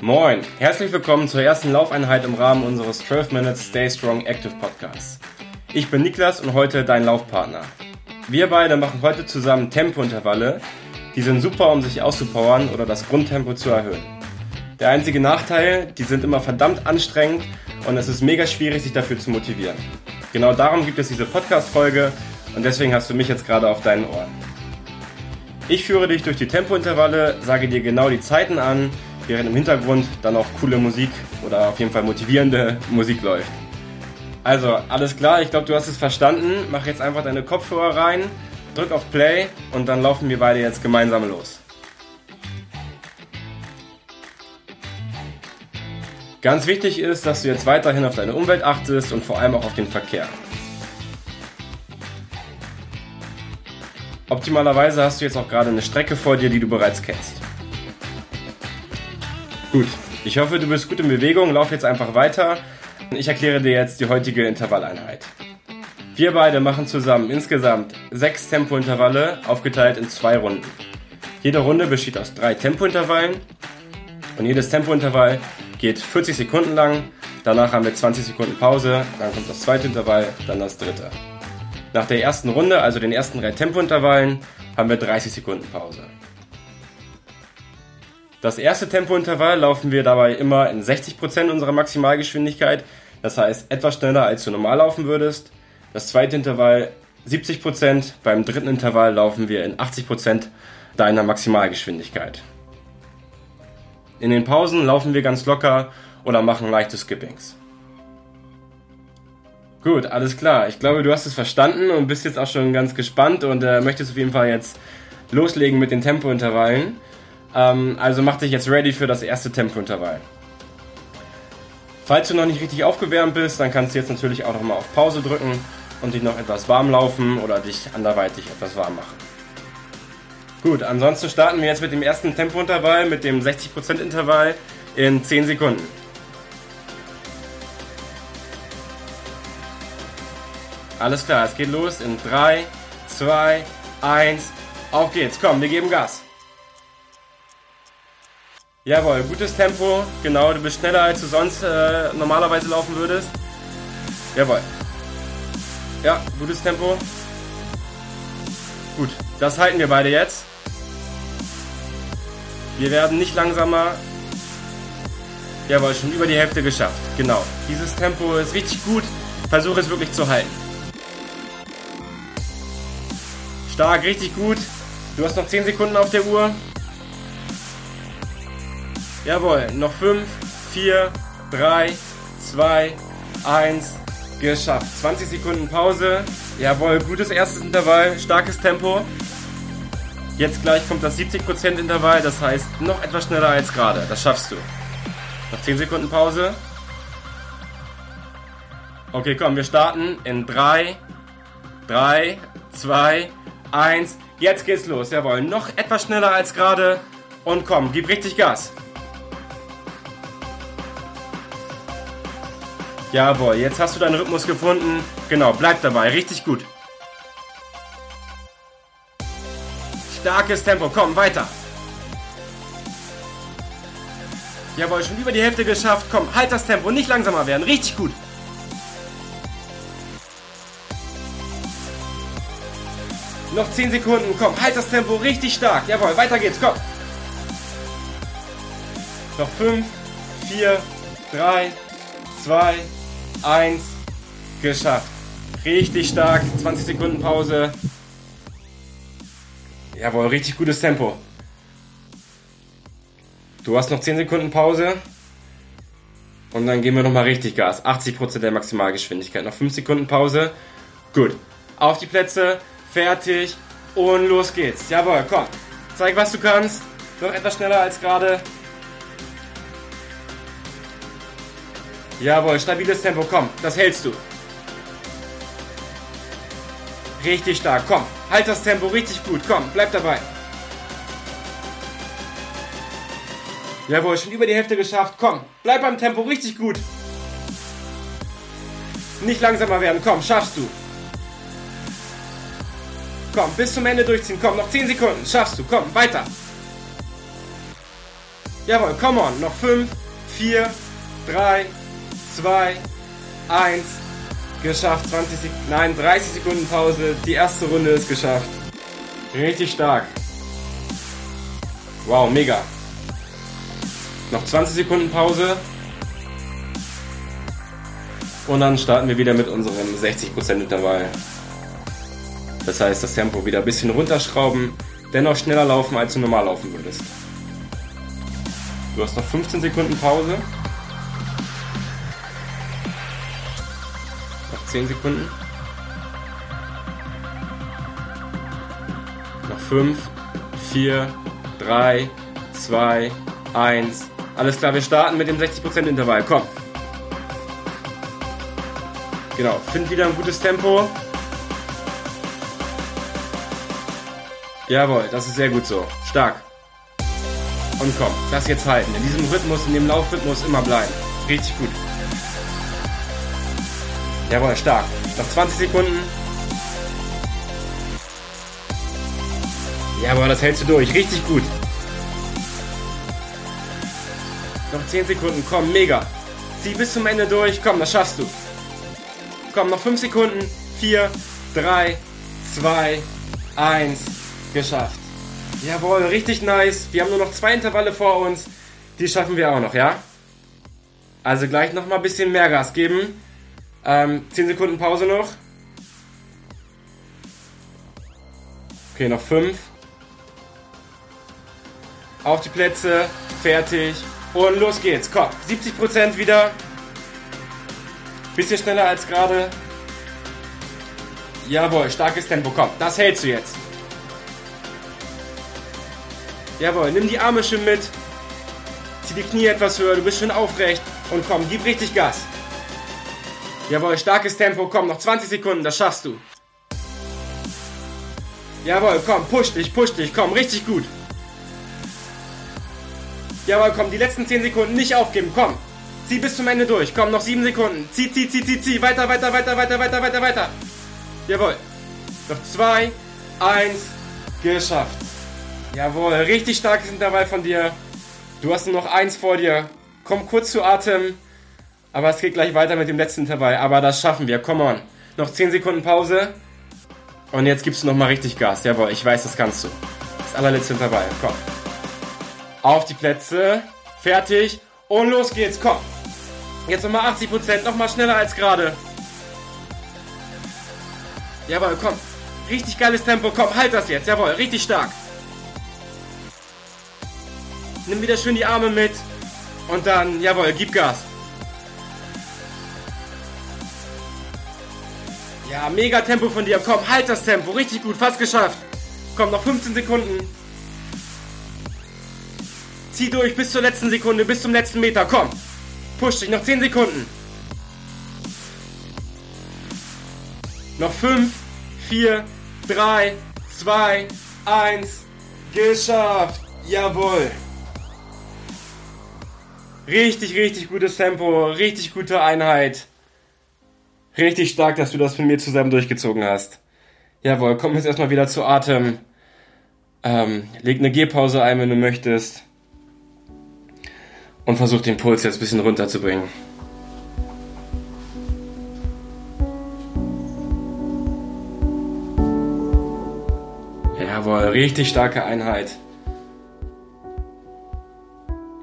Moin, herzlich willkommen zur ersten Laufeinheit im Rahmen unseres 12 Minutes Stay Strong Active Podcasts. Ich bin Niklas und heute dein Laufpartner. Wir beide machen heute zusammen Tempointervalle. Die sind super, um sich auszupowern oder das Grundtempo zu erhöhen. Der einzige Nachteil, die sind immer verdammt anstrengend und es ist mega schwierig, sich dafür zu motivieren. Genau darum gibt es diese Podcast-Folge und deswegen hast du mich jetzt gerade auf deinen Ohren. Ich führe dich durch die Tempointervalle, sage dir genau die Zeiten an, während im Hintergrund dann auch coole Musik oder auf jeden Fall motivierende Musik läuft. Also, alles klar, ich glaube, du hast es verstanden. Mach jetzt einfach deine Kopfhörer rein, drück auf Play und dann laufen wir beide jetzt gemeinsam los. Ganz wichtig ist, dass du jetzt weiterhin auf deine Umwelt achtest und vor allem auch auf den Verkehr. Optimalerweise hast du jetzt auch gerade eine Strecke vor dir, die du bereits kennst. Gut, ich hoffe, du bist gut in Bewegung. Lauf jetzt einfach weiter. Ich erkläre dir jetzt die heutige Intervalleinheit. Wir beide machen zusammen insgesamt sechs Tempointervalle, aufgeteilt in zwei Runden. Jede Runde besteht aus drei Tempointervallen und jedes Tempointervall geht 40 Sekunden lang. Danach haben wir 20 Sekunden Pause, dann kommt das zweite Intervall, dann das dritte. Nach der ersten Runde, also den ersten drei Tempointervallen, haben wir 30 Sekunden Pause. Das erste Tempointervall laufen wir dabei immer in 60% unserer Maximalgeschwindigkeit, das heißt etwas schneller als du normal laufen würdest. Das zweite Intervall 70%, beim dritten Intervall laufen wir in 80% deiner Maximalgeschwindigkeit. In den Pausen laufen wir ganz locker oder machen leichte Skippings. Gut, alles klar. Ich glaube, du hast es verstanden und bist jetzt auch schon ganz gespannt und äh, möchtest auf jeden Fall jetzt loslegen mit den Tempointervallen. Ähm, also mach dich jetzt ready für das erste Tempointervall. Falls du noch nicht richtig aufgewärmt bist, dann kannst du jetzt natürlich auch noch mal auf Pause drücken und dich noch etwas warm laufen oder dich anderweitig etwas warm machen. Gut, ansonsten starten wir jetzt mit dem ersten Tempointervall, mit dem 60% Intervall in 10 Sekunden. Alles klar, es geht los in 3, 2, 1, auf geht's, komm, wir geben Gas. Jawohl, gutes Tempo. Genau, du bist schneller, als du sonst äh, normalerweise laufen würdest. Jawohl. Ja, gutes Tempo. Gut, das halten wir beide jetzt. Wir werden nicht langsamer. Jawohl, schon über die Hälfte geschafft. Genau. Dieses Tempo ist richtig gut. Versuche es wirklich zu halten. Stark, richtig gut. Du hast noch 10 Sekunden auf der Uhr. Jawohl, noch 5, 4, 3, 2, 1, geschafft. 20 Sekunden Pause. Jawohl, gutes erstes Intervall, starkes Tempo. Jetzt gleich kommt das 70% Intervall, das heißt noch etwas schneller als gerade. Das schaffst du. Noch 10 Sekunden Pause. Okay, komm, wir starten in 3, 3, 2, 1. Jetzt geht's los. Jawohl, noch etwas schneller als gerade. Und komm, gib richtig Gas. Jawohl, jetzt hast du deinen Rhythmus gefunden. Genau, bleib dabei, richtig gut. Starkes Tempo, komm, weiter. Jawohl, schon über die Hälfte geschafft. Komm, halt das Tempo, nicht langsamer werden, richtig gut. Noch 10 Sekunden, komm, halt das Tempo richtig stark. Jawohl, weiter geht's, komm. Noch 5, 4, 3, 2, 1, geschafft. Richtig stark, 20 Sekunden Pause. Jawohl, richtig gutes Tempo. Du hast noch 10 Sekunden Pause. Und dann geben wir nochmal richtig Gas. 80% der Maximalgeschwindigkeit. Noch 5 Sekunden Pause. Gut. Auf die Plätze. Fertig. Und los geht's. Jawohl, komm. Zeig, was du kannst. Noch etwas schneller als gerade. Jawohl, stabiles Tempo, komm, das hältst du. Richtig stark, komm, halt das Tempo richtig gut, komm, bleib dabei. Jawohl, schon über die Hälfte geschafft, komm, bleib beim Tempo richtig gut. Nicht langsamer werden, komm, schaffst du. Komm, bis zum Ende durchziehen, komm, noch 10 Sekunden, schaffst du, komm, weiter. Jawohl, come on. Noch 5, 4, 3, 2, 1. Geschafft. 20 Sekunden. Nein, 30 Sekunden Pause. Die erste Runde ist geschafft. Richtig stark. Wow, mega. Noch 20 Sekunden Pause. Und dann starten wir wieder mit unserem 60% Intervall. Das heißt, das Tempo wieder ein bisschen runterschrauben, dennoch schneller laufen, als du normal laufen würdest. Du hast noch 15 Sekunden Pause. 10 Sekunden. Noch 5, 4, 3, 2, 1. Alles klar, wir starten mit dem 60% Intervall. Komm. Genau, find wieder ein gutes Tempo. Jawohl, das ist sehr gut so. Stark. Und komm, das jetzt halten. In diesem Rhythmus, in dem Laufrhythmus immer bleiben. Richtig gut. Jawohl, stark. Noch 20 Sekunden. Jawohl, das hältst du durch. Richtig gut. Noch 10 Sekunden. Komm, mega. Zieh bis zum Ende durch. Komm, das schaffst du. Komm, noch 5 Sekunden. 4, 3, 2, 1. Geschafft. Jawohl, richtig nice. Wir haben nur noch zwei Intervalle vor uns. Die schaffen wir auch noch, ja? Also gleich nochmal ein bisschen mehr Gas geben. Ähm, 10 Sekunden Pause noch. Okay, noch 5. Auf die Plätze. Fertig. Und los geht's. Komm, 70% wieder. Bisschen schneller als gerade. Jawohl, starkes Tempo. Komm, das hältst du jetzt. Jawohl, nimm die Arme schön mit. Zieh die Knie etwas höher, du bist schön aufrecht. Und komm, gib richtig Gas. Jawohl, starkes Tempo. Komm, noch 20 Sekunden, das schaffst du. Jawohl, komm, push dich, push dich. Komm, richtig gut. Jawohl, komm, die letzten 10 Sekunden nicht aufgeben. Komm, Zieh bis zum Ende durch. Komm, noch 7 Sekunden. Zieh, zieh, zieh, zieh, zieh. Weiter, weiter, weiter, weiter, weiter, weiter, weiter. Jawohl. Noch 2, 1. Geschafft. Jawohl, richtig starkes Intervall von dir. Du hast nur noch eins vor dir. Komm kurz zu Atem. Aber es geht gleich weiter mit dem letzten Intervall. Aber das schaffen wir. Come on. Noch 10 Sekunden Pause. Und jetzt gibst du nochmal richtig Gas. Jawohl, ich weiß, das kannst du. Das allerletzte Intervall. Komm. Auf die Plätze. Fertig. Und los geht's. Komm. Jetzt nochmal 80%, nochmal schneller als gerade. Jawohl, komm. Richtig geiles Tempo, komm, halt das jetzt. Jawohl, richtig stark. Nimm wieder schön die Arme mit. Und dann, jawohl, gib Gas. Ja, mega Tempo von dir. Komm, halt das Tempo. Richtig gut, fast geschafft. Komm, noch 15 Sekunden. Zieh durch bis zur letzten Sekunde, bis zum letzten Meter. Komm. Push dich, noch 10 Sekunden. Noch 5, 4, 3, 2, 1. Geschafft. Jawohl. Richtig, richtig gutes Tempo. Richtig gute Einheit. Richtig stark, dass du das mit mir zusammen durchgezogen hast. Jawohl, komm jetzt erstmal wieder zu Atem. Ähm, leg eine Gehpause ein, wenn du möchtest und versuche den Puls jetzt ein bisschen runterzubringen. Jawohl, richtig starke Einheit.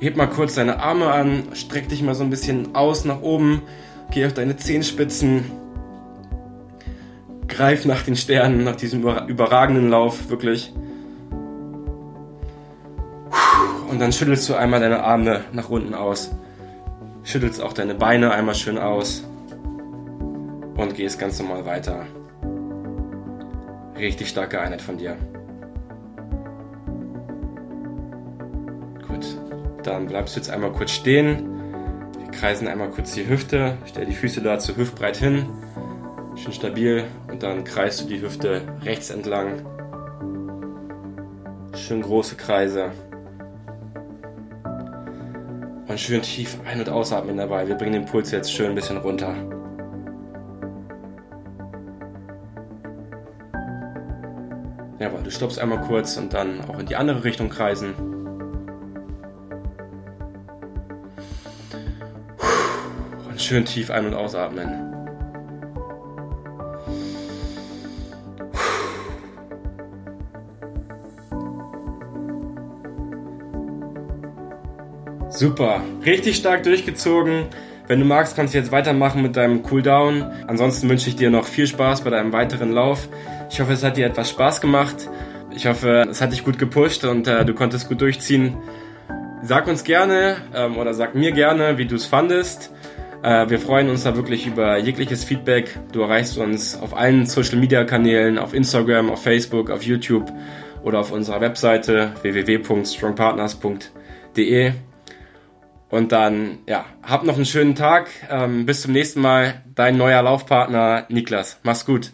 Heb mal kurz deine Arme an, streck dich mal so ein bisschen aus nach oben, geh auf deine Zehenspitzen, greif nach den Sternen, nach diesem überragenden Lauf, wirklich. Und dann schüttelst du einmal deine Arme nach unten aus. Schüttelst auch deine Beine einmal schön aus. Und gehst ganz normal weiter. Richtig starke Einheit von dir. Gut. Dann bleibst du jetzt einmal kurz stehen. Kreisen einmal kurz die Hüfte. Stell die Füße dazu hüftbreit hin. Schön stabil. Und dann kreist du die Hüfte rechts entlang. Schön große Kreise. Und schön tief ein- und ausatmen dabei. Wir bringen den Puls jetzt schön ein bisschen runter. Jawohl, du stoppst einmal kurz und dann auch in die andere Richtung kreisen. Schön tief ein- und ausatmen. Super, richtig stark durchgezogen. Wenn du magst, kannst du jetzt weitermachen mit deinem Cooldown. Ansonsten wünsche ich dir noch viel Spaß bei deinem weiteren Lauf. Ich hoffe, es hat dir etwas Spaß gemacht. Ich hoffe, es hat dich gut gepusht und äh, du konntest gut durchziehen. Sag uns gerne ähm, oder sag mir gerne, wie du es fandest. Äh, wir freuen uns da wirklich über jegliches Feedback. Du erreichst uns auf allen Social Media Kanälen, auf Instagram, auf Facebook, auf YouTube oder auf unserer Webseite www.strongpartners.de. Und dann, ja, hab noch einen schönen Tag. Ähm, bis zum nächsten Mal. Dein neuer Laufpartner Niklas. Mach's gut.